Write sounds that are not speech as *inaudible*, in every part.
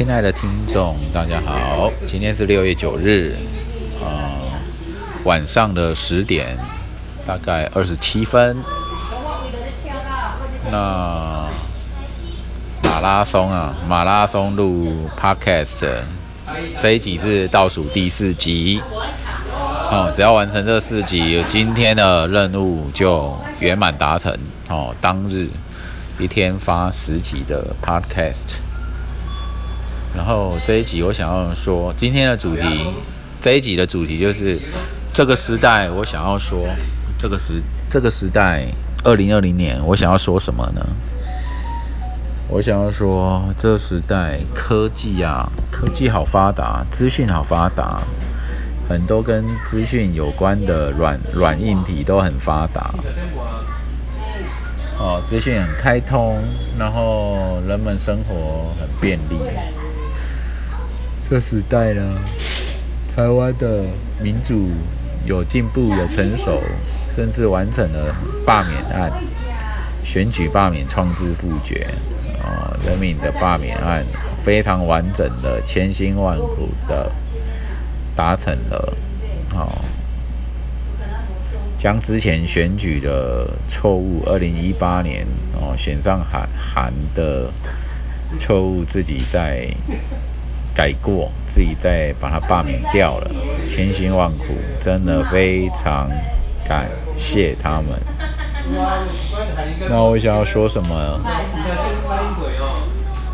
亲爱的听众，大家好，今天是六月九日，呃，晚上的十点，大概二十七分。那马拉松啊，马拉松录 Podcast，这一集是倒数第四集。哦，只要完成这四集，今天的任务就圆满达成。哦，当日一天发十集的 Podcast。然后这一集我想要说，今天的主题，这一集的主题就是这个时代，我想要说这个时这个时代，二零二零年，我想要说什么呢？我想要说，这个时代科技啊，科技好发达，资讯好发达，很多跟资讯有关的软软硬体都很发达。哦，资讯很开通，然后人们生活很便利。这时代呢，台湾的民主有进步、有成熟，甚至完成了罢免案、选举罢免、创制复决啊，人民的罢免案非常完整的、千辛万苦的达成了，好，将之前选举的错误，二零一八年哦选上韩韩的 *laughs* 错误，自己在。改过，自己再把它罢免掉了，千辛万苦，真的非常感谢他们。那我想要说什么？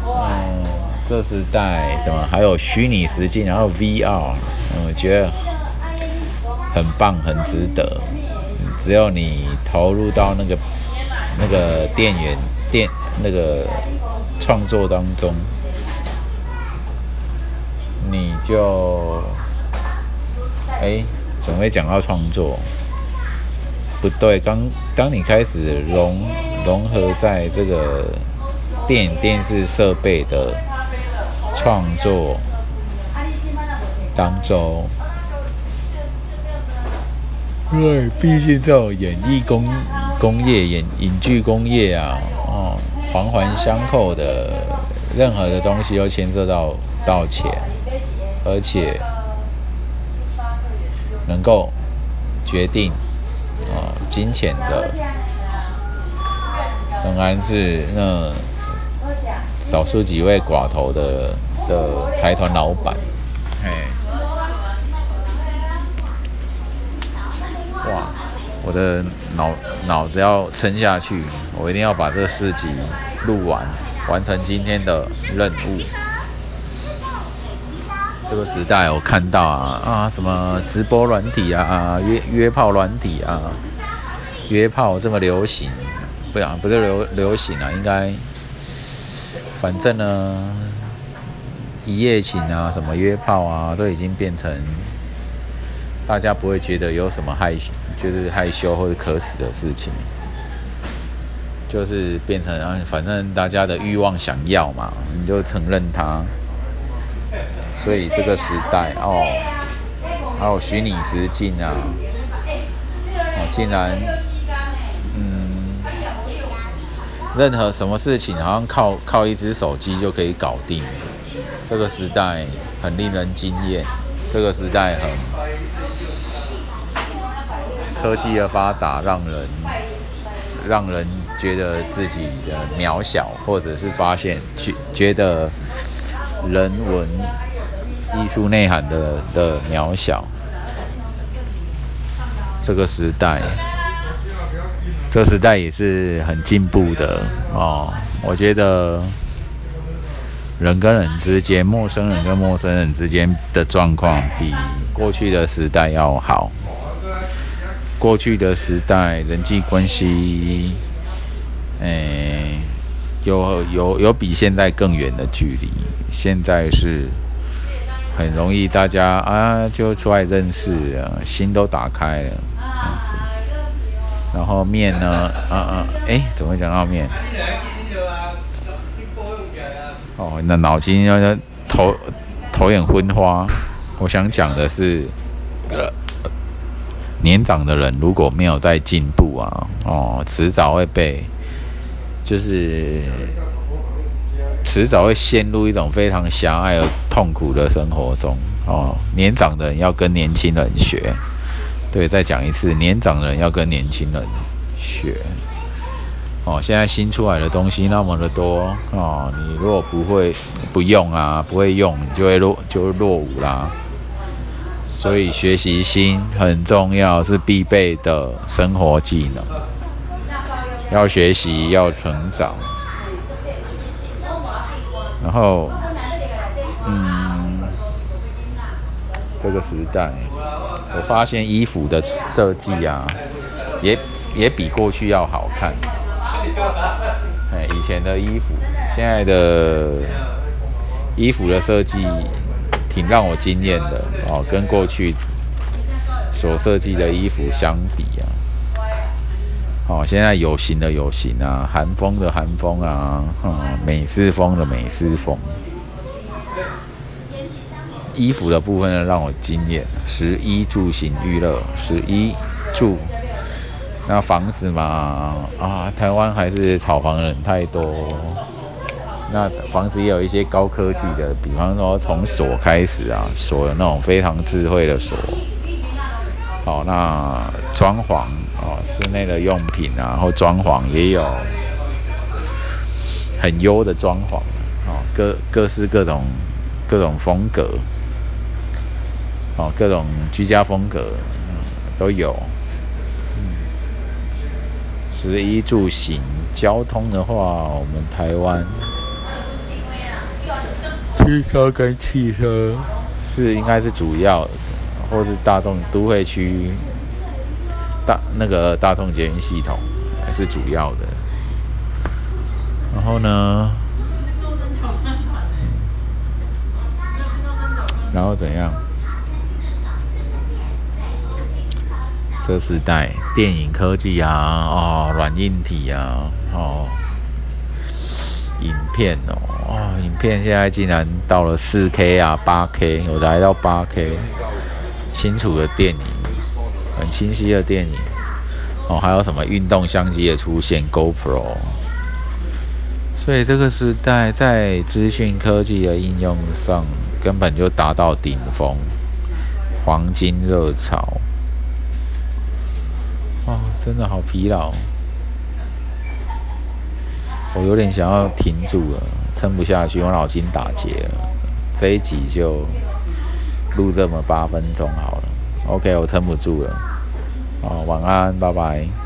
嗯，这是在什么？还有虚拟实境，然后 VR，我觉得很棒，很值得。只要你投入到那个那个电源电那个创作当中。你就，哎，总会讲到创作，不对，当当你开始融融合在这个电影电视设备的创作当中，因为毕竟这种演艺工工业、演影剧工业啊，哦，环环相扣的，任何的东西都牵涉到到钱。而且能够决定啊金钱的，仍然是那少数几位寡头的的财团老板。嘿，哇！我的脑脑子要撑下去，我一定要把这四集录完，完成今天的任务。这个时代，我看到啊啊，什么直播软体啊，约约炮软体啊，约炮这么流行，不啊，不是流流行啊，应该，反正呢，一夜情啊，什么约炮啊，都已经变成大家不会觉得有什么害羞，就是害羞或者可耻的事情，就是变成啊，反正大家的欲望想要嘛，你就承认它。所以这个时代哦，还有虚拟实境啊，哦，竟然，嗯，任何什么事情好像靠靠一只手机就可以搞定。这个时代很令人惊艳，这个时代很科技的发达，让人让人觉得自己的渺小，或者是发现觉觉得人文。艺术内涵的的渺小，这个时代，这时代也是很进步的哦。我觉得人跟人之间，陌生人跟陌生人之间的状况，比过去的时代要好。过去的时代，人际关系，诶，有有有比现在更远的距离。现在是。很容易，大家啊就出来认识啊，心都打开了。然后面呢，啊啊，哎，怎么会讲到面？哦，那脑筋要头头眼昏花。我想讲的是，年长的人如果没有在进步啊，哦，迟早会被，就是。迟早会陷入一种非常狭隘而痛苦的生活中哦。年长的人要跟年轻人学，对，再讲一次，年长的人要跟年轻人学。哦，现在新出来的东西那么的多哦，你如果不会不用啊，不会用，你就会落就落伍啦。所以学习心很重要，是必备的生活技能。要学习，要成长。然后，嗯，这个时代，我发现衣服的设计啊，也也比过去要好看。哎，以前的衣服，现在的衣服的设计挺让我惊艳的哦，跟过去所设计的衣服相比啊，哦，现在有型的有型啊，韩风的韩风啊，嗯，美式风的美式风，衣服的部分呢让我惊艳，十一住行娱乐，十一住。那房子嘛，啊，台湾还是炒房人太多。那房子也有一些高科技的，比方说从锁开始啊，锁有那种非常智慧的锁。好，那装潢哦，室内的用品啊，然后装潢也有。很优的装潢，哦，各各式各种各种风格，哦，各种居家风格都有。食衣住行交通的话，我们台湾。汽车跟汽车。是应该是主要，或是大众都会区大那个大众捷运系统还是主要的。然后呢？然后怎样？这时代电影科技啊，哦，软硬体啊，哦，影片哦，哦，影片现在竟然到了四 K 啊，八 K，有来到八 K，清楚的电影，很清晰的电影，哦，还有什么运动相机的出现，GoPro，所以这个时代在资讯科技的应用上根本就达到顶峰，黄金热潮。哦，真的好疲劳，我有点想要停住了，撑不下去，我脑筋打结了。这一集就录这么八分钟好了，OK，我撑不住了。哦，晚安，拜拜。